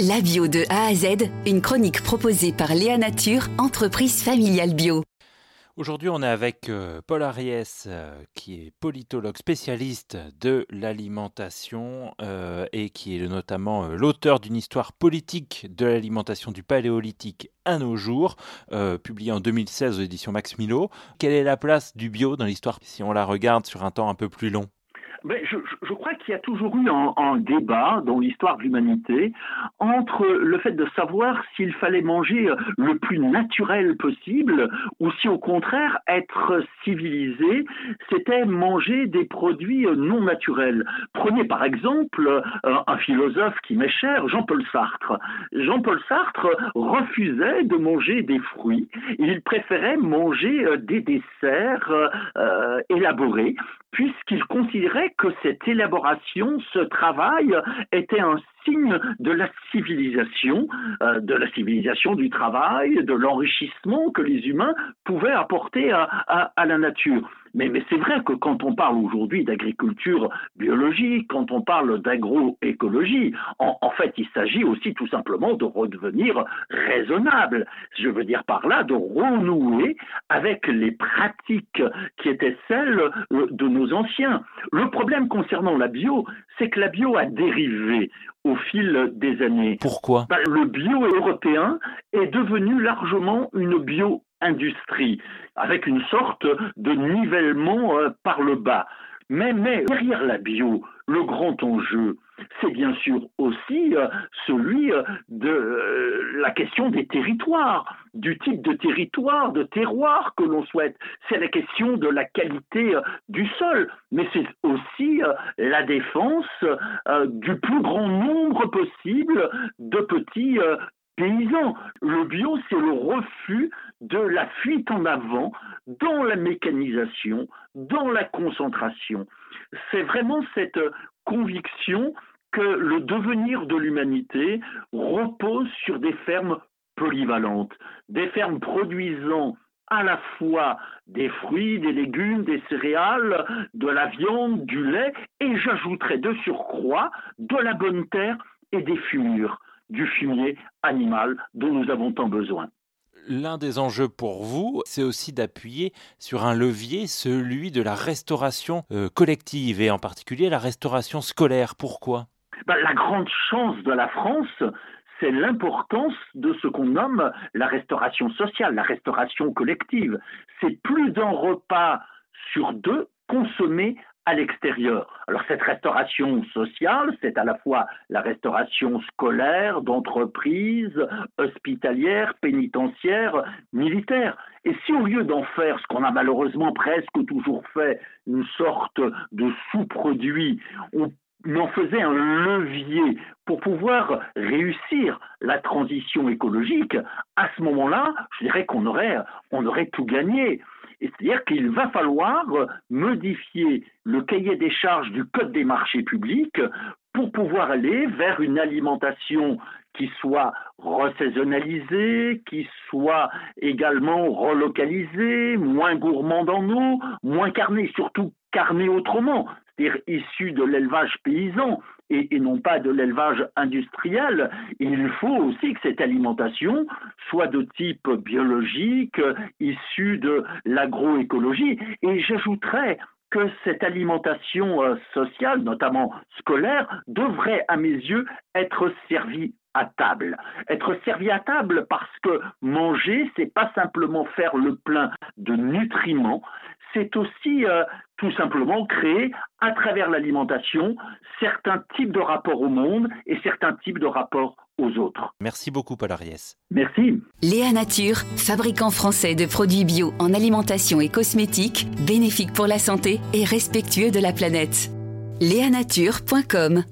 La bio de A à Z, une chronique proposée par Léa Nature, entreprise familiale bio. Aujourd'hui, on est avec euh, Paul Ariès, euh, qui est politologue spécialiste de l'alimentation euh, et qui est notamment l'auteur d'une histoire politique de l'alimentation du paléolithique à nos jours, publié en 2016 aux éditions Max Milo. Quelle est la place du bio dans l'histoire si on la regarde sur un temps un peu plus long? Ben, je, je, crois qu'il y a toujours eu un, un débat dans l'histoire de l'humanité entre le fait de savoir s'il fallait manger le plus naturel possible ou si au contraire être civilisé, c'était manger des produits non naturels. Prenez par exemple un philosophe qui m'est cher, Jean-Paul Sartre. Jean-Paul Sartre refusait de manger des fruits, il préférait manger des desserts euh, élaborés puisqu'il considérait que cette élaboration, ce travail, était un signe de la civilisation, euh, de la civilisation du travail, de l'enrichissement que les humains pouvaient apporter à, la nature. Mais, mais c'est vrai que quand on parle aujourd'hui d'agriculture biologique, quand on parle d'agroécologie, en, en, fait, il s'agit aussi tout simplement de redevenir raisonnable. Je veux dire par là de renouer avec les pratiques qui étaient celles euh, de nos anciens. Le problème concernant la bio, c'est que la bio a dérivé au fil des années. Pourquoi? Ben, Le bio européen est devenu largement une bio-industrie, avec une sorte de nivellement euh, par le bas. Mais, mais derrière la bio, le grand enjeu, c'est bien sûr aussi euh, celui euh, de euh, la question des territoires, du type de territoire, de terroir que l'on souhaite. C'est la question de la qualité du sol, mais c'est aussi la défense du plus grand nombre possible de petits paysans. Le bio, c'est le refus de la fuite en avant dans la mécanisation, dans la concentration. C'est vraiment cette conviction que le devenir de l'humanité repose sur des fermes polyvalentes, des fermes produisant à la fois des fruits, des légumes, des céréales, de la viande, du lait, et j'ajouterai de surcroît de la bonne terre et des fumures, du fumier animal dont nous avons tant besoin l'un des enjeux pour vous, c'est aussi d'appuyer sur un levier, celui de la restauration euh, collective et en particulier la restauration scolaire. Pourquoi? Ben, La grande chance de la France, c'est l'importance de ce qu'on nomme la restauration sociale, la restauration collective. C'est plus d'un repas sur deux consommé à l'extérieur. Alors cette restauration sociale, c'est à la fois la restauration scolaire, d'entreprise, hospitalière, pénitentiaire, militaire. Et si au lieu d'en faire ce qu'on a malheureusement presque toujours fait, une sorte de sous-produit, on en faisait un levier pour pouvoir réussir la transition écologique, à ce moment-là, je dirais qu'on aurait, aurait tout gagné. C'est-à-dire qu'il va falloir modifier le cahier des charges du Code des marchés publics pour pouvoir aller vers une alimentation qui soit resaisonnalisée, qui soit également relocalisée, moins gourmande en eau, moins carnée, surtout carnée autrement, c'est-à-dire issue de l'élevage paysan et, non pas de l'élevage industriel. il faut aussi que cette alimentation soit de type biologique, issue de l'agroécologie. Et j'ajouterais cette alimentation euh, sociale, notamment scolaire, devrait, à mes yeux, être servie à table. Être servi à table parce que manger, c'est pas simplement faire le plein de nutriments, c'est aussi euh, tout simplement créer à travers l'alimentation certains types de rapports au monde et certains types de rapports aux autres. Merci beaucoup Paul Ariès. Merci. Léa Nature, fabricant français de produits bio en alimentation et cosmétiques, bénéfiques pour la santé et respectueux de la planète. Léanature.com